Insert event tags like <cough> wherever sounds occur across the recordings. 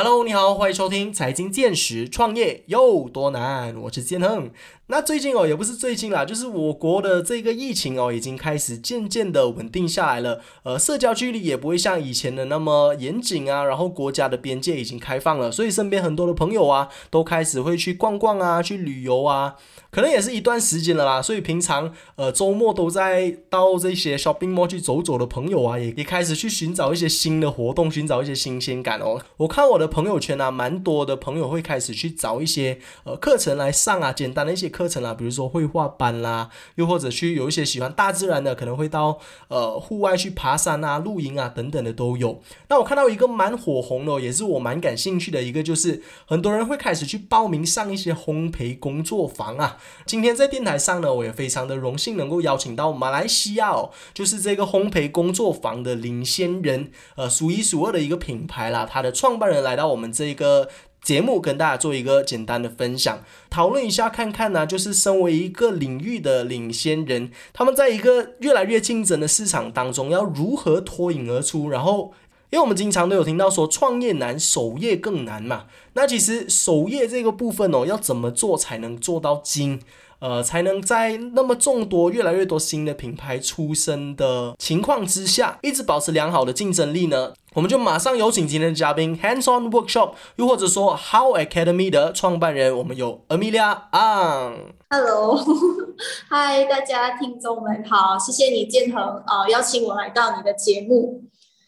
Hello，你好，欢迎收听财经见识，创业有多难？我是建亨。那最近哦，也不是最近啦，就是我国的这个疫情哦，已经开始渐渐的稳定下来了。呃，社交距离也不会像以前的那么严谨啊。然后国家的边界已经开放了，所以身边很多的朋友啊，都开始会去逛逛啊，去旅游啊。可能也是一段时间了啦，所以平常呃周末都在到这些 shopping mall 去走走的朋友啊，也也开始去寻找一些新的活动，寻找一些新鲜感哦。我看我的朋友圈啊，蛮多的朋友会开始去找一些呃课程来上啊，简单的一些课程啊，比如说绘画班啦，又或者去有一些喜欢大自然的，可能会到呃户外去爬山啊、露营啊等等的都有。那我看到一个蛮火红的，也是我蛮感兴趣的一个，就是很多人会开始去报名上一些烘焙工作坊啊。今天在电台上呢，我也非常的荣幸能够邀请到马来西亚哦，就是这个烘焙工作坊的领先人，呃，数一数二的一个品牌啦。他的创办人来到我们这一个节目，跟大家做一个简单的分享，讨论一下看看呢，就是身为一个领域的领先人，他们在一个越来越竞争的市场当中，要如何脱颖而出，然后。因为我们经常都有听到说创业难，守业更难嘛。那其实守业这个部分哦，要怎么做才能做到精？呃，才能在那么众多、越来越多新的品牌出生的情况之下，一直保持良好的竞争力呢？我们就马上有请今天的嘉宾，Hands On Workshop，又或者说 How Academy 的创办人，我们有 Amelia Ang。Hello，<laughs> 嗨，大家听众们好，谢谢你建恒呃邀请我来到你的节目。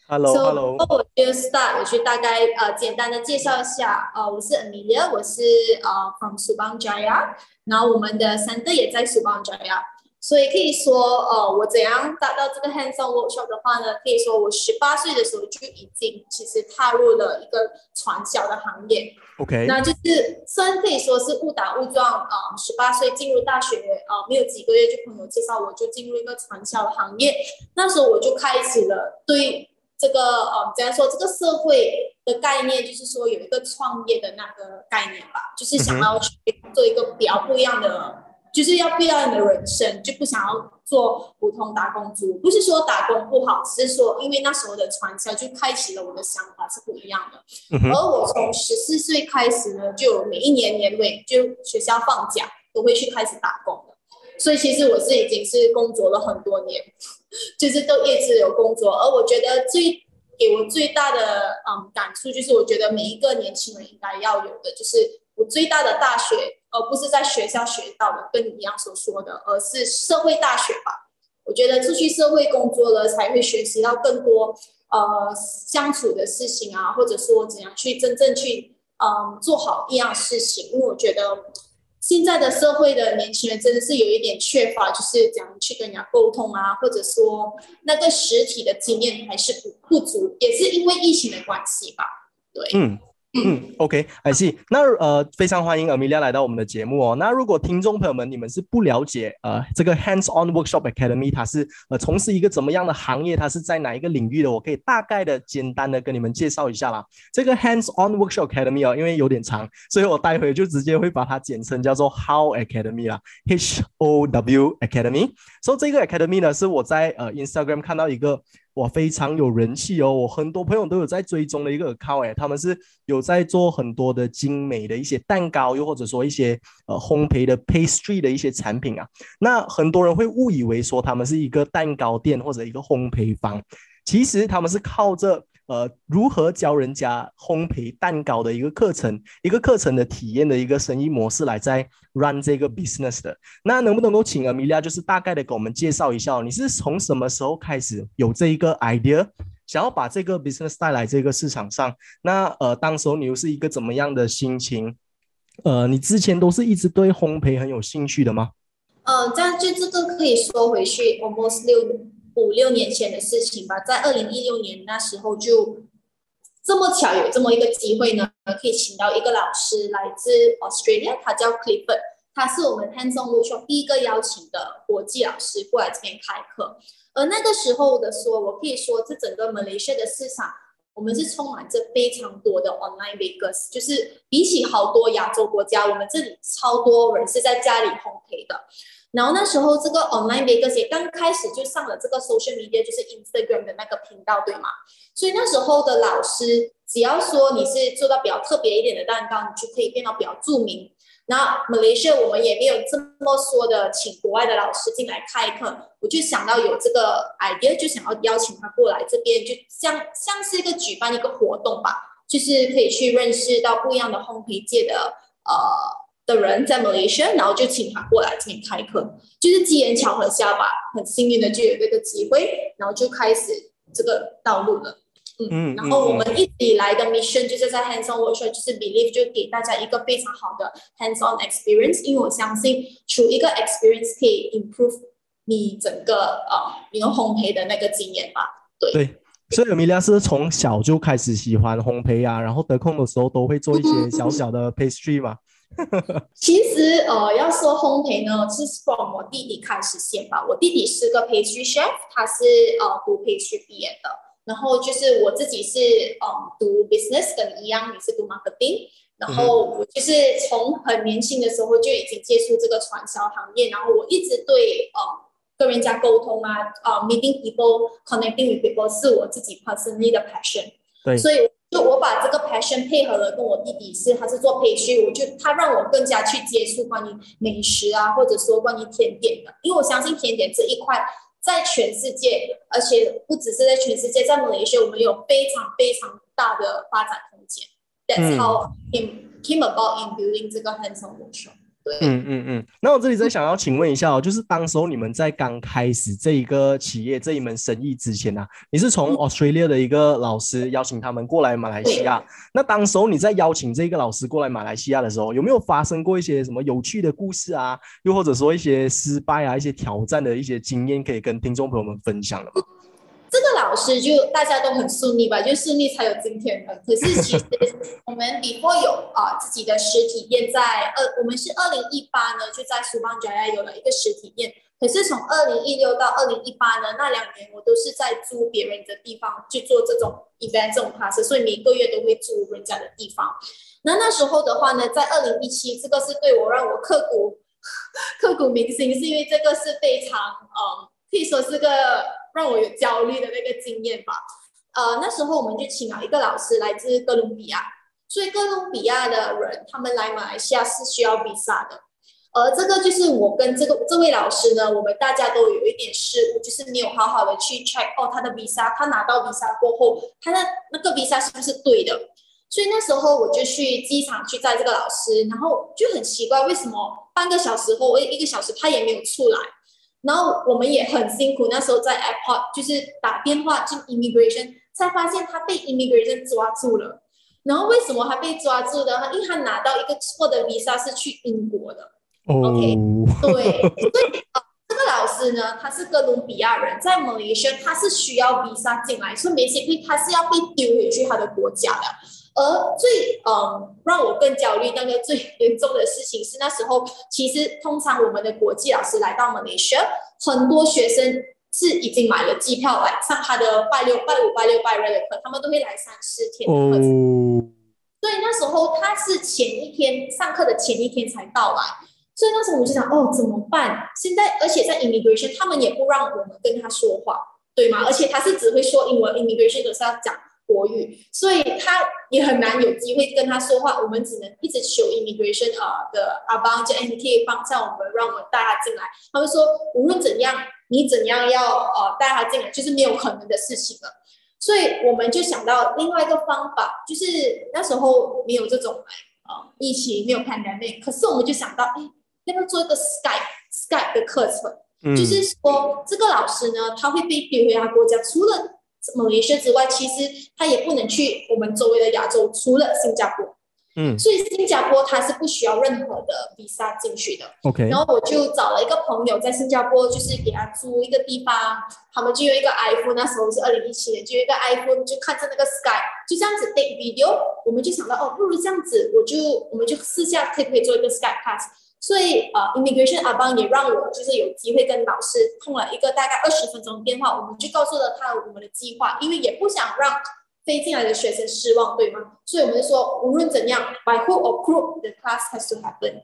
Hello，Hello。那我就 start，我去大概呃简单的介绍一下，呃，我是 Amelia，我是呃 from Subang Jaya，然后我们的 center 也在 Subang Jaya，所以可以说，呃，我怎样达到这个 hands-on workshop 的话呢？可以说我十八岁的时候就已经其实踏入了一个传销的行业。OK，那就是虽然可以说是误打误撞，啊，十八岁进入大学，呃，没有几个月就朋友介绍我就进入一个传销的行业，那时候我就开始了对。这个呃，怎样说？这个社会的概念就是说有一个创业的那个概念吧，就是想要去做一个比较不一样的，就是要不一样的人生，就不想要做普通打工族。不是说打工不好，只是说因为那时候的传销就开启了我的想法是不一样的。而我从十四岁开始呢，就每一年年尾就学校放假都会去开始打工的，所以其实我是已经是工作了很多年。就是都一直有工作，而我觉得最给我最大的嗯感触，就是我觉得每一个年轻人应该要有的，就是我最大的大学，而不是在学校学到的，跟你一样所说的，而是社会大学吧。我觉得出去社会工作了，才会学习到更多呃相处的事情啊，或者说怎样去真正去嗯做好一样事情，因为我觉得。现在的社会的年轻人真的是有一点缺乏，就是讲去跟人家沟通啊，或者说那个实体的经验还是不不足，也是因为疫情的关系吧。对，嗯。嗯，OK，I see。那呃，非常欢迎 Amelia 来到我们的节目哦。那如果听众朋友们你们是不了解呃这个 Hands On Workshop Academy 它是呃从事一个怎么样的行业，它是在哪一个领域的，我可以大概的简单的跟你们介绍一下啦。这个 Hands On Workshop Academy 哦，因为有点长，所以我待会就直接会把它简称叫做 How Academy 啦，H O W Academy。所以这个 Academy 呢是我在呃 Instagram 看到一个。哇，非常有人气哦！我很多朋友都有在追踪的一个 account 哎，他们是有在做很多的精美的一些蛋糕，又或者说一些呃烘焙的 pastry 的一些产品啊。那很多人会误以为说他们是一个蛋糕店或者一个烘焙坊，其实他们是靠着。呃，如何教人家烘焙蛋糕的一个课程，一个课程的体验的一个生意模式来在 run 这个 business 的，那能不能够请 Amelia 就是大概的给我们介绍一下，你是从什么时候开始有这一个 idea，想要把这个 business 带来这个市场上？那呃，当时候你又是一个怎么样的心情？呃，你之前都是一直对烘焙很有兴趣的吗？呃，这样就这个可以说回去 almost 六。五六年前的事情吧，在二零一六年那时候就这么巧有这么一个机会呢，可以请到一个老师来自 Australia，他叫 Clifford，他是我们 Hands-on Workshop 第一个邀请的国际老师过来这边开课。而那个时候的说，我可以说这整个 Malaysia 的市场，我们是充满着非常多的 online bakers，就是比起好多亚洲国家，我们这里超多人是在家里烘焙的。然后那时候这个 online bakers 也刚开始就上了这个 social media，就是 Instagram 的那个频道，对吗？所以那时候的老师只要说你是做到比较特别一点的蛋糕，你就可以变到比较著名。那 Malaysia 我们也没有这么说的，请国外的老师进来开课，我就想到有这个 idea，就想要邀请他过来这边，就像像是一个举办一个活动吧，就是可以去认识到不一样的烘焙界的呃的人在 Malaysia，然后就请他过来这边开课，就是机缘巧合下吧，很幸运的就有这个机会，然后就开始这个道路了。嗯，然后我们一直以来的 mission 就是在 hands-on workshop，就是 believe 就给大家一个非常好的 hands-on experience，因为我相信，除一个 experience 可以 improve 你整个呃，你用烘焙的那个经验吧。对对，所以米莉亚是从小就开始喜欢烘焙啊，然后得空的时候都会做一些小小的 pastry 嘛。<laughs> 其实呃，要说烘焙呢，是从我弟弟开始先吧。我弟弟是个 pastry chef，他是呃读 pastry 毕业的。然后就是我自己是嗯读 business 跟你一样，你是读 marketing。然后我就是从很年轻的时候就已经接触这个传销行业，然后我一直对呃跟人家沟通啊，呃 meeting people connecting with people 是我自己 personally 的 passion。对。所以就我把这个 passion 配合了跟我弟弟是他是做培训，我就他让我更加去接触关于美食啊，或者说关于甜点的，因为我相信甜点这一块。在全世界，而且不只是在全世界，在马来西亚，我们有非常非常大的发展空间。That's how came came about in building 这个 hands-on workshop。嗯嗯嗯，那我这里再想要请问一下哦，就是当时候你们在刚开始这一个企业这一门生意之前呢，你是从 Australia 的一个老师邀请他们过来马来西亚。那当时候你在邀请这个老师过来马来西亚的时候，有没有发生过一些什么有趣的故事啊？又或者说一些失败啊、一些挑战的一些经验，可以跟听众朋友们分享的吗？这个老师就大家都很顺利吧，就顺利才有今天的。可是其实我们 before 有啊自己的实体店，在二我们是二零一八呢就在苏邦角亚有了一个实体店。可是从二零一六到二零一八呢那两年，我都是在租别人的地方去做这种 event 这种 class，所以每个月都会租人家的地方。那那时候的话呢，在二零一七，这个是对我让我刻骨刻骨铭心，是因为这个是非常嗯可以说是个。让我有焦虑的那个经验吧。呃，那时候我们就请了一个老师，来自哥伦比亚。所以哥伦比亚的人，他们来马来西亚是需要 visa 的。而这个就是我跟这个这位老师呢，我们大家都有一点失误，就是没有好好的去 check 哦，他的 visa，他拿到 visa 过后，他的那个 visa 是不是对的？所以那时候我就去机场去载这个老师，然后就很奇怪，为什么半个小时后，一个小时他也没有出来？然后我们也很辛苦，那时候在 airport 就是打电话进 immigration，才发现他被 immigration 抓住了。然后为什么他被抓住的？因为他拿到一个错的 visa 是去英国的。OK，对，所以这个老师呢，他是哥伦比亚人，在 Malaysia 他是需要 visa 进来，所以 basically 他是要被丢回去他的国家的。而最嗯让我更焦虑、那个最严重的事情是，那时候其实通常我们的国际老师来到马来西亚，很多学生是已经买了机票来上他的拜六、拜五、拜六、拜日的课，他们都会来三四天的课程。所以那时候他是前一天上课的前一天才到来，所以那时候我就想，哦，怎么办？现在而且在 immigration 他们也不让我们跟他说话，对吗？而且他是只会说英文，immigration 都是要讲。国语，所以他也很难有机会跟他说话。我们只能一直求 immigration 啊的阿邦，叫 NT 帮上我们，让我们带他进来。他们说无论怎样，你怎样要呃带他进来，就是没有可能的事情了。所以我们就想到另外一个方法，就是那时候没有这种呃疫情，没有 pandemic，可是我们就想到，哎，要不要做一个 Skype Skype 的课程？就是说这个老师呢，他会被丢回他国家，除了。某一些之外，其实他也不能去我们周围的亚洲，除了新加坡。嗯，所以新加坡他是不需要任何的 visa 进去的。OK，然后我就找了一个朋友在新加坡，就是给他租一个地方，他们就有一个 iPhone，那时候是二零一七年，就有一个 iPhone，就看着那个 Sky，就这样子 take video，我们就想到哦，不如这样子，我就我们就试下可不可以做一个 Sky class。所以呃，immigration 阿邦也让我就是有机会跟老师通了一个大概二十分钟的电话，我们就告诉了他我们的计划，因为也不想让飞进来的学生失望，对吗？所以我们就说无论怎样，by who or group the class has to happen。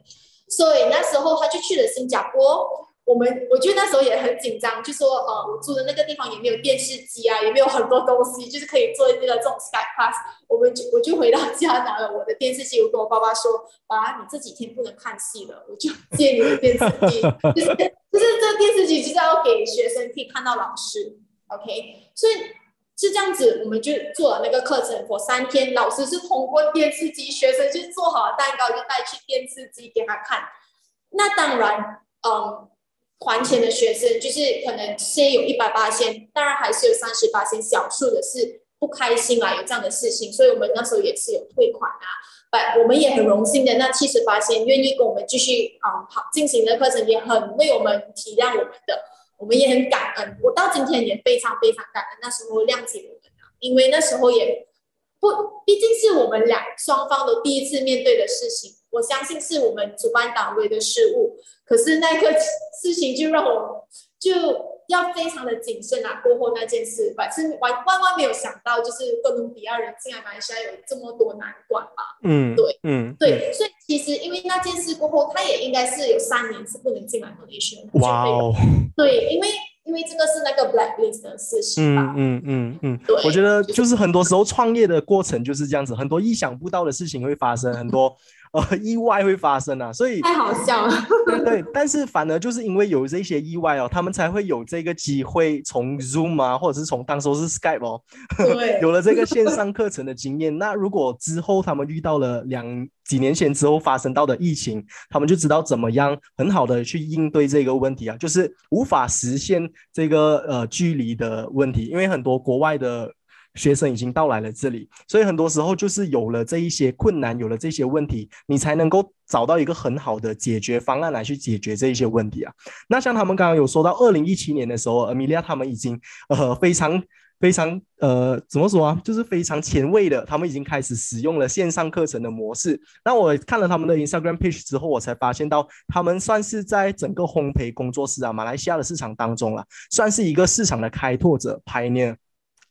所以那时候他就去了新加坡，我们我觉得那时候也很紧张，就说呃，我住的那个地方也没有电视机啊，也没有很多东西，就是可以做这个这种 sky class。我们就我就回到家拿了我的电视机，我跟我爸爸说：“爸，你这几天不能看戏了，我就借你的电视机，就是就是这电视机就是要给学生可以看到老师，OK？所以是这样子，我们就做了那个课程，我三天，老师是通过电视机，学生就做好了蛋糕就带去电视机给他看。那当然，嗯。还钱的学生就是可能先有一百八千，当然还是有三十八千，小数的是不开心啊，有这样的事情，所以我们那时候也是有退款啊。百，我们也很荣幸的，那七十八千愿意跟我们继续啊好进行的课程，也很为我们体谅我们的，我们也很感恩。我到今天也非常非常感恩那时候谅解我们的，因为那时候也不，毕竟是我们俩双方都第一次面对的事情。我相信是我们主办单位的失误，可是那个事情就让我就要非常的谨慎啊。过后那件事，反正万万万没有想到，就是哥伦比亚人进来马来西亚有这么多难关吧？嗯，对，嗯，对，所以其实因为那件事过后，他也应该是有三年是不能进来马来西亚。哇哦，对，因为。因为这个是那个 blacklist 的事情吧。嗯嗯嗯嗯，对，我觉得就是很多时候创业的过程就是这样子，很多意想不到的事情会发生，很多呃意外会发生啊，所以太好笑了。对对，但是反而就是因为有这些意外哦，他们才会有这个机会从 Zoom 啊，或者是从当时是 Skype 哦，<laughs> 对，有了这个线上课程的经验。那如果之后他们遇到了两几年前之后发生到的疫情，他们就知道怎么样很好的去应对这个问题啊，就是无法实现这个呃距离的问题，因为很多国外的学生已经到来了这里，所以很多时候就是有了这一些困难，有了这些问题，你才能够找到一个很好的解决方案来去解决这一些问题啊。那像他们刚刚有说到，二零一七年的时候，阿米莉亚他们已经呃非常。非常呃，怎么说啊？就是非常前卫的，他们已经开始使用了线上课程的模式。那我看了他们的 Instagram page 之后，我才发现到他们算是在整个烘焙工作室啊，马来西亚的市场当中了，算是一个市场的开拓者 pioneer。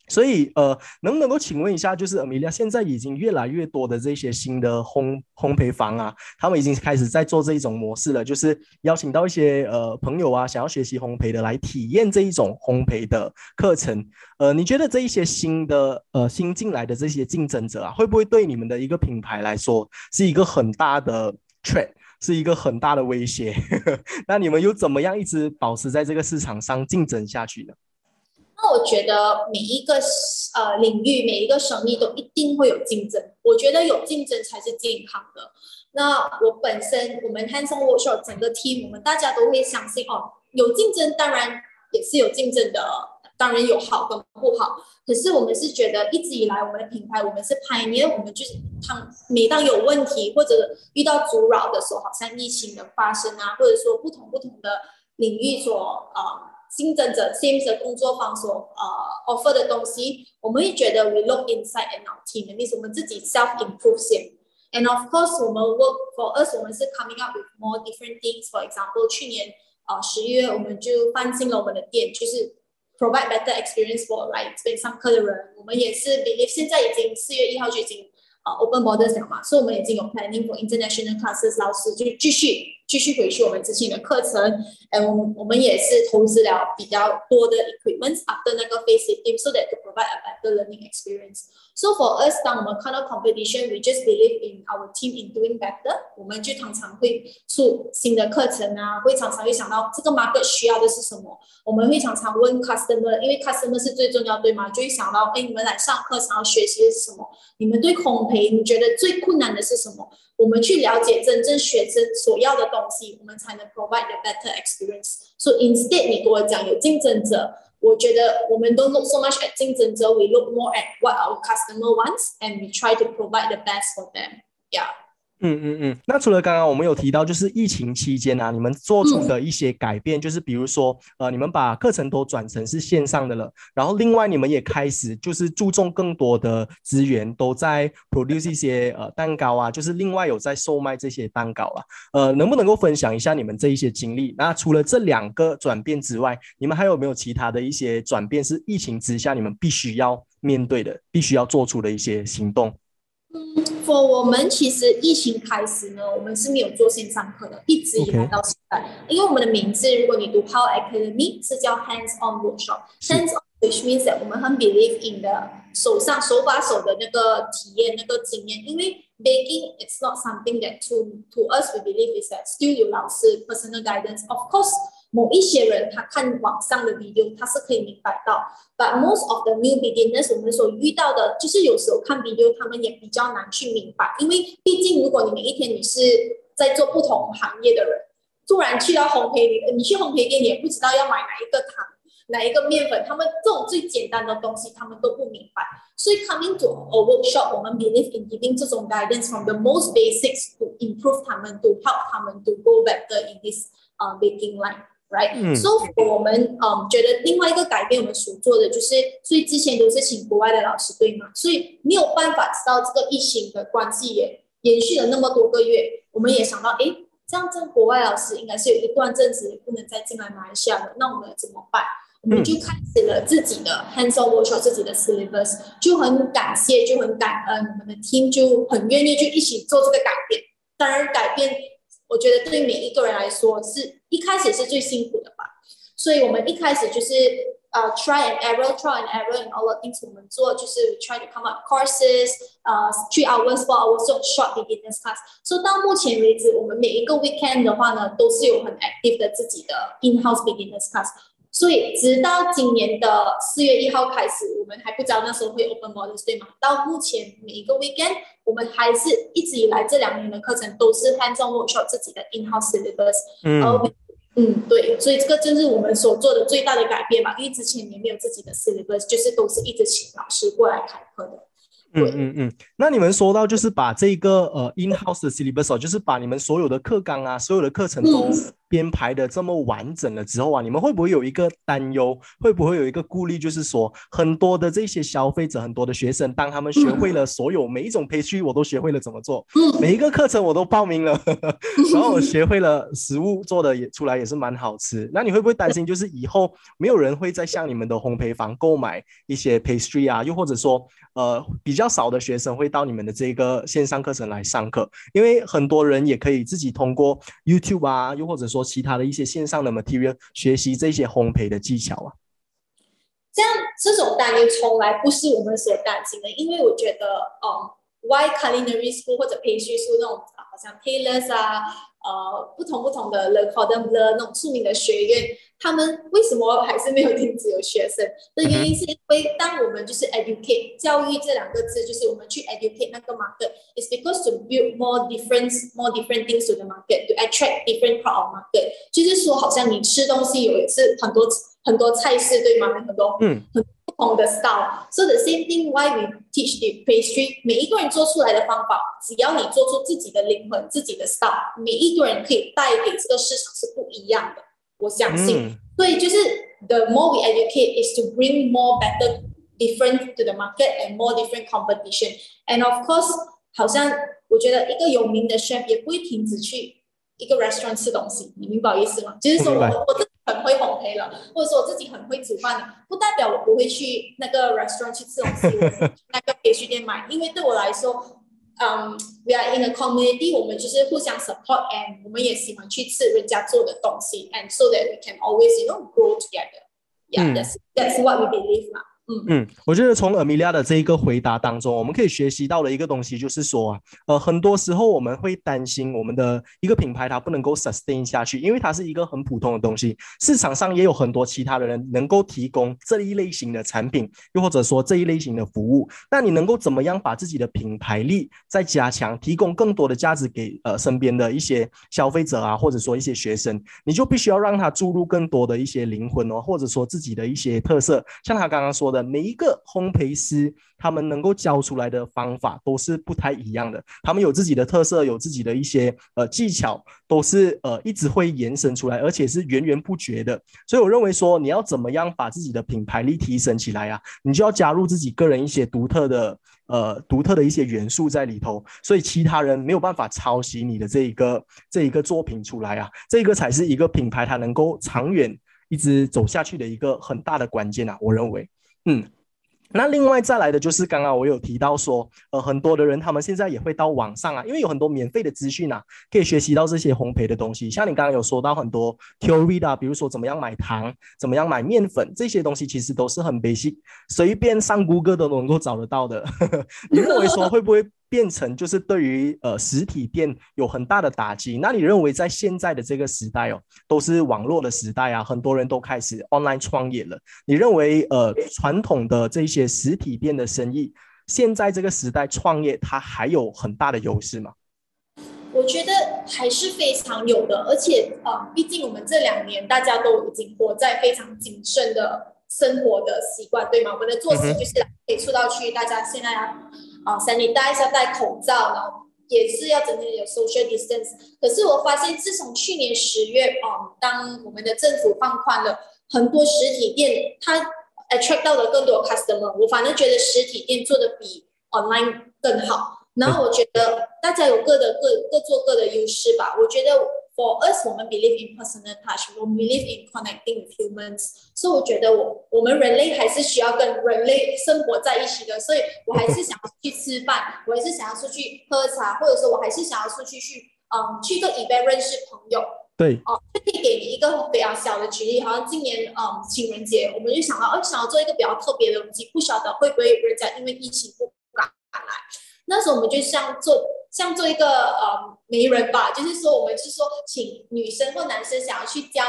所以，呃，能不能够请问一下，就是 Amelia 现在已经越来越多的这些新的烘烘焙坊啊，他们已经开始在做这一种模式了，就是邀请到一些呃朋友啊，想要学习烘焙的来体验这一种烘焙的课程。呃，你觉得这一些新的呃新进来的这些竞争者啊，会不会对你们的一个品牌来说是一个很大的 threat，是一个很大的威胁？<laughs> 那你们又怎么样一直保持在这个市场上竞争下去呢？那我觉得每一个呃领域，每一个生意都一定会有竞争。我觉得有竞争才是健康的。那我本身我们 Hanson Workshop 整个 team，我们大家都会相信哦，有竞争当然也是有竞争的，当然有好跟不好。可是我们是觉得一直以来我们的品牌，我们是 pioneer，我们就是当每当有问题或者遇到阻扰的时候，好像疫情的发生啊，或者说不同不同的领域所呃。竞争者 Teams 的工作方所呃 offer 的东西，我们会觉得 we look inside and our team，意思我们自己 self improve 先。And of course，我们 work for us，我们是 coming up with more different things。For example，去年呃十一月我们就翻新了我们的店，就是 provide better experience for 来这边上课的人。我们也是 believe 现在已经四月一号就已经呃 open borders 了嘛，所以我们已经有 planning for international classes，老师就继续。 继续回去我们之前的课程，哎，我们也是投资了比较多的 equipment after 那个 face team，so that to provide a better learning experience。So for us，当我们看到 competition，we just believe in our team in doing better。我们就常常会出新的课程啊，会常常会想到这个 market 需要的是什么。我们会常常问 customer，因为 customer 是最重要，对吗？就会想到，哎，你们来上课想要学习的是什么？你们对烘焙，你觉得最困难的是什么？我们去了解真正学生所要的东西，我们才能 provide a better experience。So instead，你跟我讲有竞争者。我觉得我们都 look so much at 竞争者，we look more at what our customer wants and we try to provide the best for them. Yeah. 嗯嗯嗯，那除了刚刚我们有提到，就是疫情期间啊，你们做出的一些改变，就是比如说，呃，你们把课程都转成是线上的了，然后另外你们也开始就是注重更多的资源，都在 produce 一些呃蛋糕啊，就是另外有在售卖这些蛋糕啊，呃，能不能够分享一下你们这一些经历？那除了这两个转变之外，你们还有没有其他的一些转变是疫情之下你们必须要面对的，必须要做出的一些行动？嗯。for 我们其实疫情开始呢，我们是没有做线上课的，一直以来到现在。因为我们的名字，如果你读 How Academy 是叫 Hands On Workshop，Hands On which means that 我们很 believe in 的手上手把手的那个体验、那个经验。因为 baking it's not something that to to us we believe is that still 有老师 personal guidance. Of course. 某一些人他看网上的 video，他是可以明白到，but most of the new beginners 我们所遇到的，就是有时候看 video 他们也比较难去明白，因为毕竟如果你每一天你是在做不同行业的人，突然去到烘焙里，你去烘焙店你也不知道要买哪一个糖，哪一个面粉，他们这种最简单的东西他们都不明白，所以 coming to a workshop，我们 believe in giving 这种 guidance from the most basics to improve 他们，to help 他们 to go better in this 呃 baking line。Right，so 我们嗯觉得另外一个改变我们所做的就是，所以之前都是请国外的老师对吗？所以没有办法知道这个疫情的关系也延续了那么多个月，我们也想到，哎，这样这国外老师应该是有一段阵子不能再进来马来西亚了，那我们怎么办？我们就开始了自己的 hands-on workshop，自己的 syllabus，就很感谢，就很感恩我们的 team 就很愿意就一起做这个改变。当然改变。我觉得对每一个人来说，是一开始是最辛苦的吧。所以我们一开始就是呃，try and error，try and error in all the things 我们做，就是 try to come up courses，呃，three hours，four hours 这种 short beginners class。所以到目前为止，我们每一个 weekend 的话呢，都是有很 active 的自己的 in-house beginners class。 所以直到今年的四月一号开始，我们还不知道那时候会 open models 对吗？到目前每一个 weekend，我们还是一直以来这两年的课程都是 hands-on workshop 自己的 in-house syllabus。嗯，嗯，对，所以这个就是我们所做的最大的改变嘛，因为之前也没有自己的 syllabus，就是都是一直请老师过来开课的。嗯嗯嗯，那你们说到就是把这个呃 in-house 的 syllabus，就是把你们所有的课纲啊，所有的课程都。编排的这么完整了之后啊，你们会不会有一个担忧？会不会有一个顾虑？就是说，很多的这些消费者，很多的学生，当他们学会了所有每一种培训，我都学会了怎么做，每一个课程我都报名了，<laughs> 然后我学会了食物做的也出来也是蛮好吃。那你会不会担心，就是以后没有人会再向你们的烘焙坊购买一些 pastry 啊？又或者说，呃，比较少的学生会到你们的这个线上课程来上课？因为很多人也可以自己通过 YouTube 啊，又或者说。说其他的一些线上的 material 学习这些烘焙的技巧啊，这样这种担忧从来不是我们所担心的，因为我觉得，嗯，Y Culinary School 或者培训书那种啊，好像 Taylor's 啊，呃，不同不同的 Le Cordon Bleu 那种著名的学院。他们为什么还是没有停止有学生？的原因是因为当我们就是 educate 教育这两个字，就是我们去 educate 那个 market，is because to build more different more different things to the market to attract different part of market。就是说，好像你吃东西有一次很多很多菜式，对吗？很多嗯很 不同的 style。So the same thing why we teach the pastry，每一个人做出来的方法，只要你做出自己的灵魂、自己的 style，每一个人可以带给这个市场是不一样的。我相信，所以就是 the more we educate is to bring more better different to the market and more different competition. And of course，好像我觉得一个有名的 chef 也不会停止去一个 restaurant 吃东西，你明白意思吗？就是说我我自己 很会烘焙了，或者说我自己很会煮饭了，不代表我不会去那个 restaurant 去吃东西，那个培训店买，因为对我来说。嗯，we are in a community，我们就是互相 support，and 我们也喜欢去吃人家做的东西，and so that we can always you know grow together。Yeah, that's that's what we believe 嘛。嗯嗯，我觉得从阿米莉亚的这一个回答当中，我们可以学习到了一个东西，就是说啊，呃，很多时候我们会担心我们的一个品牌它不能够 sustain 下去，因为它是一个很普通的东西，市场上也有很多其他的人能够提供这一类型的产品，又或者说这一类型的服务。那你能够怎么样把自己的品牌力再加强，提供更多的价值给呃身边的一些消费者啊，或者说一些学生，你就必须要让他注入更多的一些灵魂哦，或者说自己的一些特色，像他刚刚说的。每一个烘焙师，他们能够教出来的方法都是不太一样的。他们有自己的特色，有自己的一些呃技巧，都是呃一直会延伸出来，而且是源源不绝的。所以我认为说，你要怎么样把自己的品牌力提升起来啊？你就要加入自己个人一些独特的呃独特的一些元素在里头，所以其他人没有办法抄袭你的这一个这一个作品出来啊。这个才是一个品牌它能够长远一直走下去的一个很大的关键啊，我认为。嗯，那另外再来的就是刚刚我有提到说，呃，很多的人他们现在也会到网上啊，因为有很多免费的资讯啊，可以学习到这些烘焙的东西。像你刚刚有说到很多 theory 啊，比如说怎么样买糖，怎么样买面粉，这些东西其实都是很 basic，随便上谷歌都能够找得到的。<laughs> 你认为说会不会？变成就是对于呃实体店有很大的打击。那你认为在现在的这个时代哦，都是网络的时代啊，很多人都开始 online 创业了。你认为呃传统的这些实体店的生意，现在这个时代创业它还有很大的优势吗？我觉得还是非常有的，而且啊，毕竟我们这两年大家都已经活在非常谨慎的生活的习惯，对吗？我们的作息就是可以出到去，大家现在要。啊，三你戴要戴口罩，然后也是要整天有 social distance。可是我发现，自从去年十月，哦，当我们的政府放宽了很多实体店，它 attract 到了更多 customer。我反正觉得实体店做的比 online 更好。然后我觉得大家有各的各各做各的优势吧。我觉得。For us，我们 believe in personal touch，我们 believe in connecting with humans。所以我觉得我我们人类还是需要跟人类生活在一起的。所以我还是想要去吃饭，<laughs> 我还是想要出去喝茶，或者说我还是想要出去去嗯去个 event 认识朋友。对。哦，就可以给你一个比较小的举例，好像今年嗯情人节，我们就想到，哦，想要做一个比较特别的东西，不晓得会不会人家因为疫情不敢来。那时候我们就像做。像做一个呃媒人吧，就是说我们是说请女生或男生想要去交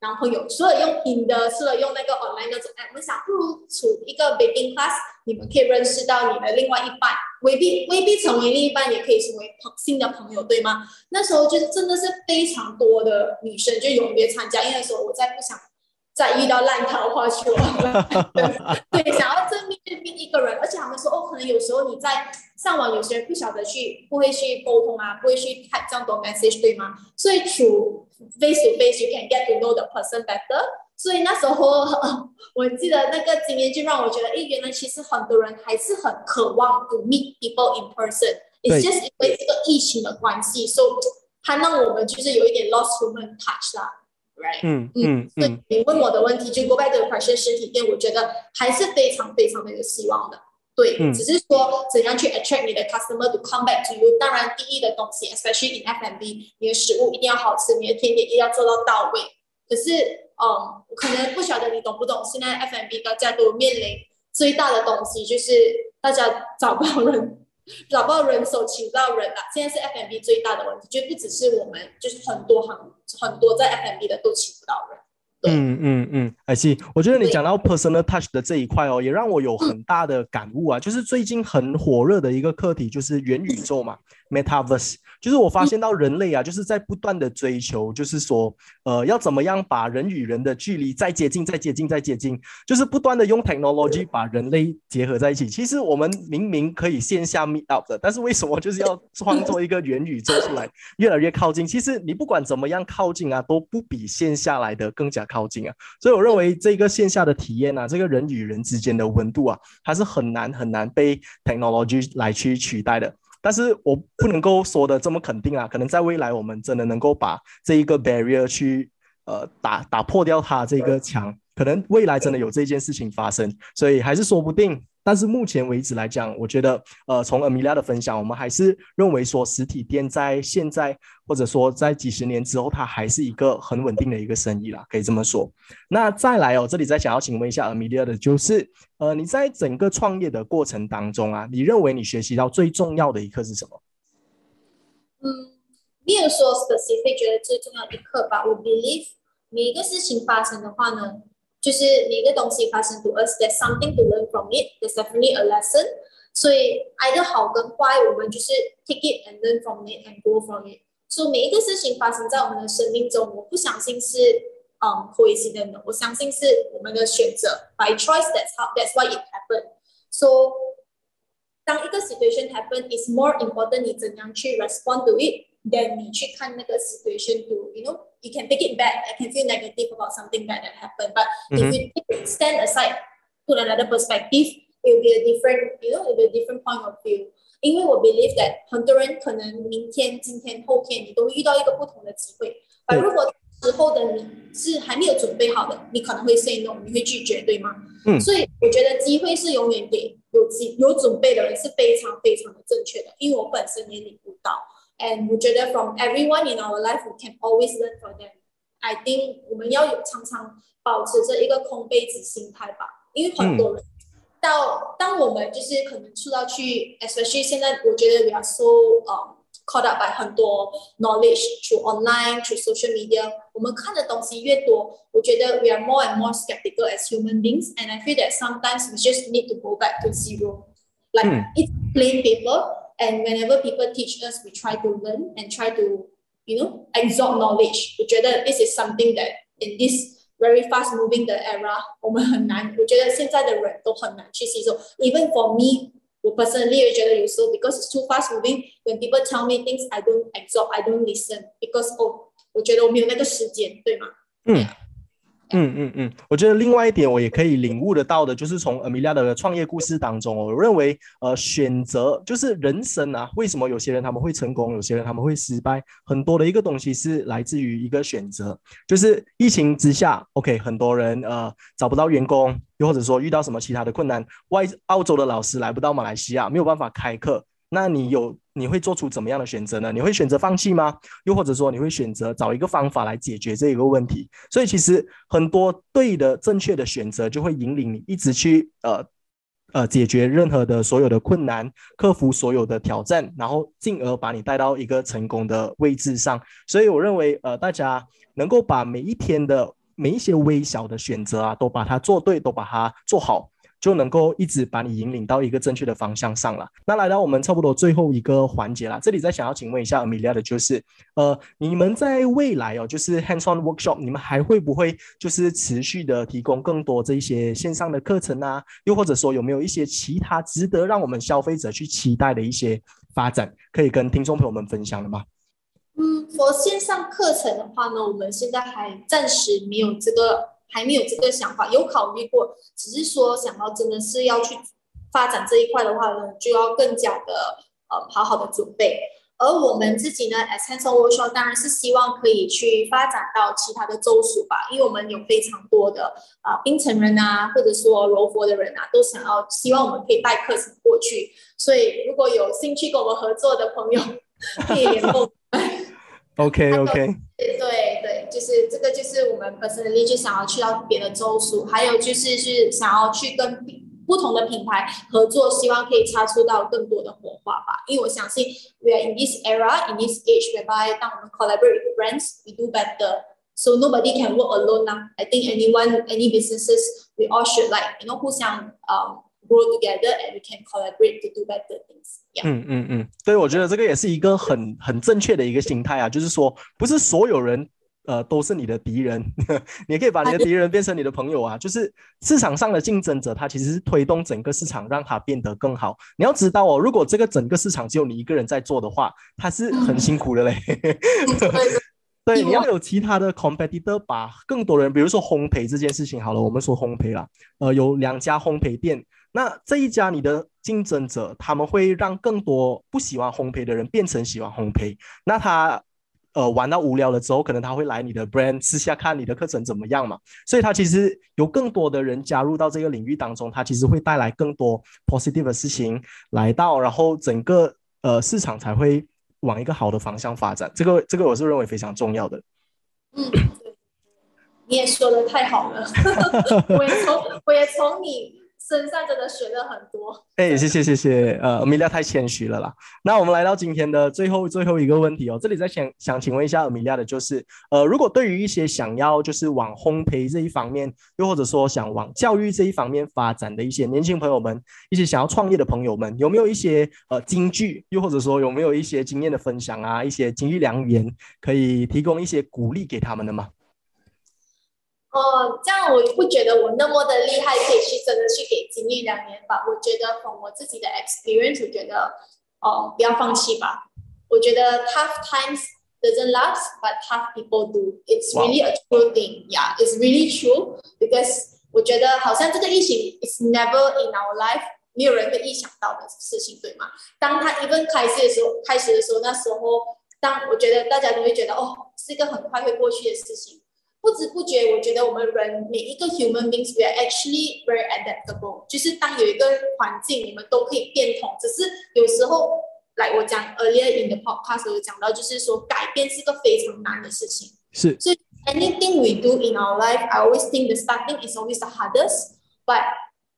男朋友，除了用 in 的，除了用那个 online 那种，哎，我们想不如处一个 baking class，你们可以认识到你的另外一半，未必未必成为另一半，也可以成为朋新的朋友，对吗？那时候就真的是非常多的女生就踊跃参加，因为那时候我再不想。再遇到烂桃花去了，<laughs> 对，想要正面对面一个人，而且他们说哦，可能有时候你在上网，有些人不晓得去，不会去沟通啊，不会去看这样多 message，对吗？所以 through face to face you can get to know the person better。所以那时候 <laughs> 我记得那个经验就让我觉得，哎，原来其实很多人还是很渴望 to meet people in person。It's just 因为这个疫情的关系，所以它让我们就是有一点 lost human touch 啦。嗯嗯嗯，你问我的问题就 go back to question 实体店，我觉得还是非常非常的有希望的。对，只是说怎样去 attract 你的 customer to come back to you。当然，第一的东西，especially in F&B，你的食物一定要好吃，你的甜点一定要做到到位。可是，嗯，我可能不晓得你懂不懂，现在 F&B 大家都面临最大的东西就是大家找不到人。找不到人手，请不到人了。现在是 F&B 最大的问题，就不只是我们，就是很多行很多在 F&B 的都请不到人。嗯嗯嗯，哎，是，我觉得你讲到 personal touch 的这一块哦，也让我有很大的感悟啊。就是最近很火热的一个课题，就是元宇宙嘛，Metaverse。就是我发现到人类啊，就是在不断的追求，就是说，呃，要怎么样把人与人的距离再接近、再接近、再接近，就是不断的用 technology 把人类结合在一起。其实我们明明可以线下 meet up 的，但是为什么就是要创作一个元宇宙出来，越来越靠近？其实你不管怎么样靠近啊，都不比线下来的更加靠近啊。所以我认为这个线下的体验啊，这个人与人之间的温度啊，它是很难很难被 technology 来去取代的。但是我不能够说的这么肯定啊，可能在未来我们真的能够把这一个 barrier 去呃打打破掉它这个墙，可能未来真的有这件事情发生，所以还是说不定。但是目前为止来讲，我觉得，呃，从 Amelia 的分享，我们还是认为说，实体店在现在或者说在几十年之后，它还是一个很稳定的一个生意啦，可以这么说。那再来哦，这里再想要请问一下 Amelia 的就是，呃，你在整个创业的过程当中啊，你认为你学习到最重要的一课是什么？嗯，没有说 specific 觉得最重要的一课吧。我 believe 每一个事情发生的话呢。就是每个东西发生，to us，there's something to learn from it，there's definitely a lesson。所以，i t 好跟坏，我们就是 take it and learn from it and grow from it。所以每一个事情发生在我们的生命中，我不相信是嗯 coincidence 的，我相信是我们的选择，by choice，that's how，that's why it happened。So，当一个 situation happen，is more important 你怎样去 respond to it，than 你去看那个 situation to，you know。you can take it back. I can feel negative about something bad that happened. But mm-hmm. if you stand aside, put another perspective, it will be a different, you know, it will be a different point of view. 因为我 believe that 很多人可能明天、今天、后天你都会遇到一个不同的机会，而如果 时候的你是还没有准备好的，你可能会 say no，你会拒绝，对吗？嗯所以我觉得机会是永远给有机有准备的人是非常非常的正确的，因为我本身也领悟到 ，and 我觉得 from everyone in our life we can always learn from them。I think 我们要有常常保持着一个空杯子心态吧，因为很多人。到当我们就是可能出到去，especially 现在，我觉得 we are so 呃、caught up by 很多 knowledge through online through social media，我们看的东西越多，我觉得 we are more and more skeptical as human beings, and I feel that sometimes we just need to go back to zero, like Mm. it's plain paper, and whenever people teach us, we try to learn and try to you know absorb knowledge。我觉得 this is something that in this very fast moving 的 era，我们很难，我觉得现在的人都很难去吸收。Even for me，我 personally 也觉得有时候 because it's too fast moving。When people tell me things, I don't absorb, I don't listen because oh，我觉得我没有那个时间，对吗？嗯 嗯嗯嗯，我觉得另外一点我也可以领悟得到的，就是从 Amelia 的创业故事当中，我认为呃选择就是人生啊，为什么有些人他们会成功，有些人他们会失败，很多的一个东西是来自于一个选择，就是疫情之下，OK，很多人呃找不到员工，又或者说遇到什么其他的困难，外澳洲的老师来不到马来西亚，没有办法开课，那你有你会做出怎么样的选择呢？你会选择放弃吗？又或者说你会选择找一个方法来解决这一个问题？所以其实很多对的、正确的选择就会引领你一直去呃呃解决任何的所有的困难，克服所有的挑战，然后进而把你带到一个成功的位置上。所以我认为呃大家能够把每一天的每一些微小的选择啊，都把它做对，都把它做好。就能够一直把你引领到一个正确的方向上了。那来到我们差不多最后一个环节啦，这里再想要请问一下 Amelia 的就是，呃，你们在未来哦，就是 hands-on workshop，你们还会不会就是持续的提供更多这一些线上的课程啊？又或者说有没有一些其他值得让我们消费者去期待的一些发展，可以跟听众朋友们分享的吗？嗯我线上课程的话呢，我们现在还暂时没有这个。还没有这个想法，有考虑过，只是说想要真的是要去发展这一块的话呢，就要更加的呃好好的准备。而我们自己呢，as hands-on workshop 当然是希望可以去发展到其他的州属吧，因为我们有非常多的啊、呃、槟城人啊，或者说柔佛的人啊，都想要希望我们可以带课程过去。所以如果有兴趣跟我们合作的朋友，<laughs> 可以联络。OK OK，<laughs> 就是这个，就是我们 personally 就想要去到别的州属，还有就是是想要去跟不同的品牌合作，希望可以擦出到更多的火花吧。因为我相信，we are in this era, in this age whereby 当我们 collaborate with brands, we do better. So nobody can work alone now. I think anyone, any businesses, we all should like you know 互相 um grow together and we can collaborate to do better things. Yeah. 嗯嗯嗯，对，我觉得这个也是一个很很正确的一个心态啊，就是说，不是所有人呃都是你的敌人，<laughs> 你可以把你的敌人变成你的朋友啊。就是市场上的竞争者，他其实是推动整个市场，让它变得更好。你要知道哦，如果这个整个市场只有你一个人在做的话，他是很辛苦的嘞。对，你要有其他的 competitor，把更多人，比如说烘焙这件事情好了，我们说烘焙啦，呃，有两家烘焙店，那这一家你的竞争者，他们会让更多不喜欢烘焙的人变成喜欢烘焙，那他呃玩到无聊了之后，可能他会来你的 brand 私下看你的课程怎么样嘛，所以他其实有更多的人加入到这个领域当中，他其实会带来更多 positive 的事情来到，然后整个呃市场才会。往一个好的方向发展，这个这个我是认为非常重要的。嗯，你也说的太好了，<laughs> 我也从我也从你身上真的学了很多。哎，谢谢谢谢，呃，米莉亚太谦虚了啦。那我们来到今天的最后最后一个问题哦，这里再想想请问一下米莉亚的就是，呃，如果对于一些想要就是往烘焙这一方面，又或者说想往教育这一方面发展的一些年轻朋友们，一些想要创业的朋友们，有没有一些呃金句，又或者说有没有一些经验的分享啊，一些金玉良言，可以提供一些鼓励给他们的吗？哦，这样我不觉得我那么的厉害，可以去真的去给经历两年吧。我觉得从我自己的 experience，我觉得哦，不要放弃吧。我觉得 tough times doesn't last, but tough people do. It's really a true thing. Yeah, it's really true. Because 我觉得好像这个疫情 is never in our life，没有人会意想到的事情，对吗？当他 even 开始的时候，开始的时候，那时候。当我觉得大家都会觉得哦，是一个很快会过去的事情。不知不觉，我觉得我们人每一个 human beings，we are actually very adaptable。就是当有一个环境，你们都可以变通。只是有时候，来我讲 earlier in the podcast 有讲到，就是说改变是个非常难的事情。是。所以 anything we do in our life，I always think the starting is always the hardest。But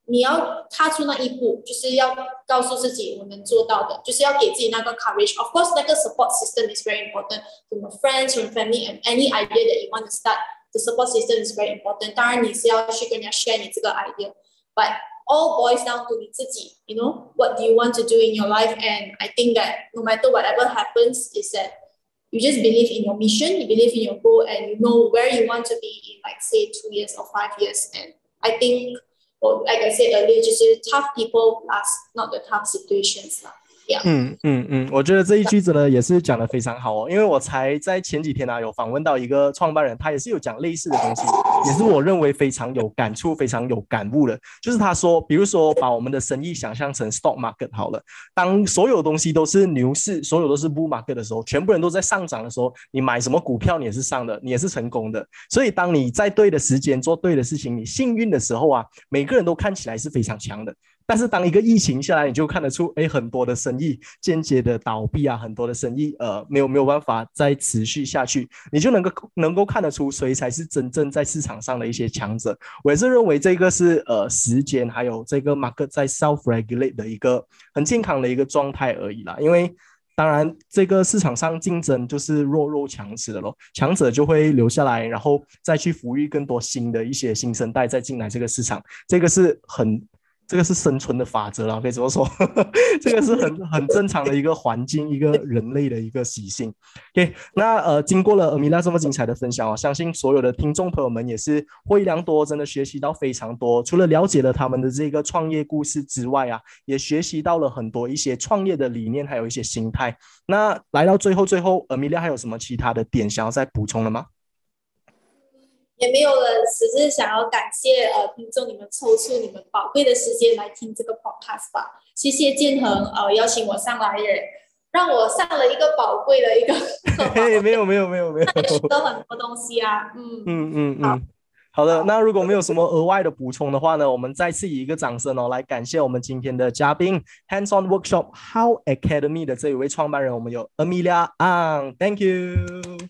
你要踏出那一步，就是要告诉自己我能做到的，就是要给自己那个 courage。Of course，那个 support system is very important from friends, from family, and any idea that you want to start. The support system is very important. 当然你是要去跟人家 share 你这个 idea, but all boils down to 你自己。You know what do you want to do in your life? And I think that no matter whatever happens, is that you just believe in your mission, you believe in your goal, and you know where you want to be in, like say two years or five years. And I think like I said earlier，就是 tough people last, not the tough situations 嗯嗯嗯，我觉得这一句子呢也是讲的非常好哦，因为我才在前几天呢有访问到一个创办人，他也是有讲类似的东西，也是我认为非常有感触、非常有感悟的。就是他说，比如说把我们的生意想象成 stock market 好了，当所有东西都是牛市，所有都是 bull market 的时候，全部人都在上涨的时候，你买什么股票你也是上的，你也是成功的。所以当你在对的时间做对的事情，你幸运的时候啊，每个人都看起来是非常强的。但是当一个疫情下来，你就看得出，哎，很多的生意间接的倒闭啊，很多的生意呃没有没有办法再持续下去，你就能够能够看得出谁才是真正在市场上的一些强者。我也是认为这个是呃时间还有这个 market 在 self regulate 的一个很健康的一个状态而已啦。因为当然这个市场上竞争就是弱肉强食的咯，强者就会留下来，然后再去抚育更多新的一些新生代再进来这个市场，这个是很。这个是生存的法则了，可以怎么说？<laughs> 这个是很很正常的一个环境，一个人类的一个习性。OK，那呃，经过了阿米拉这么精彩的分享哦，相信所有的听众朋友们也是获益良多，真的学习到非常多。除了了解了他们的这个创业故事之外啊，也学习到了很多一些创业的理念，还有一些心态。那来到最后，最后阿米拉还有什么其他的点想要再补充的吗？也没有了，只是想要感谢呃听众你们抽出你们宝贵的时间来听这个 podcast 吧。谢谢建恒呃邀请我上来也让我上了一个宝贵的一个。<laughs> 没有没有没有没有。学到很多东西啊，嗯嗯嗯嗯。好的，那如果没有什么额外的补充的话呢，我们再次以一个掌声哦来感谢我们今天的嘉宾 Hands On Workshop How Academy 的这一位创办人，我们有 Amelia Ang，Thank you。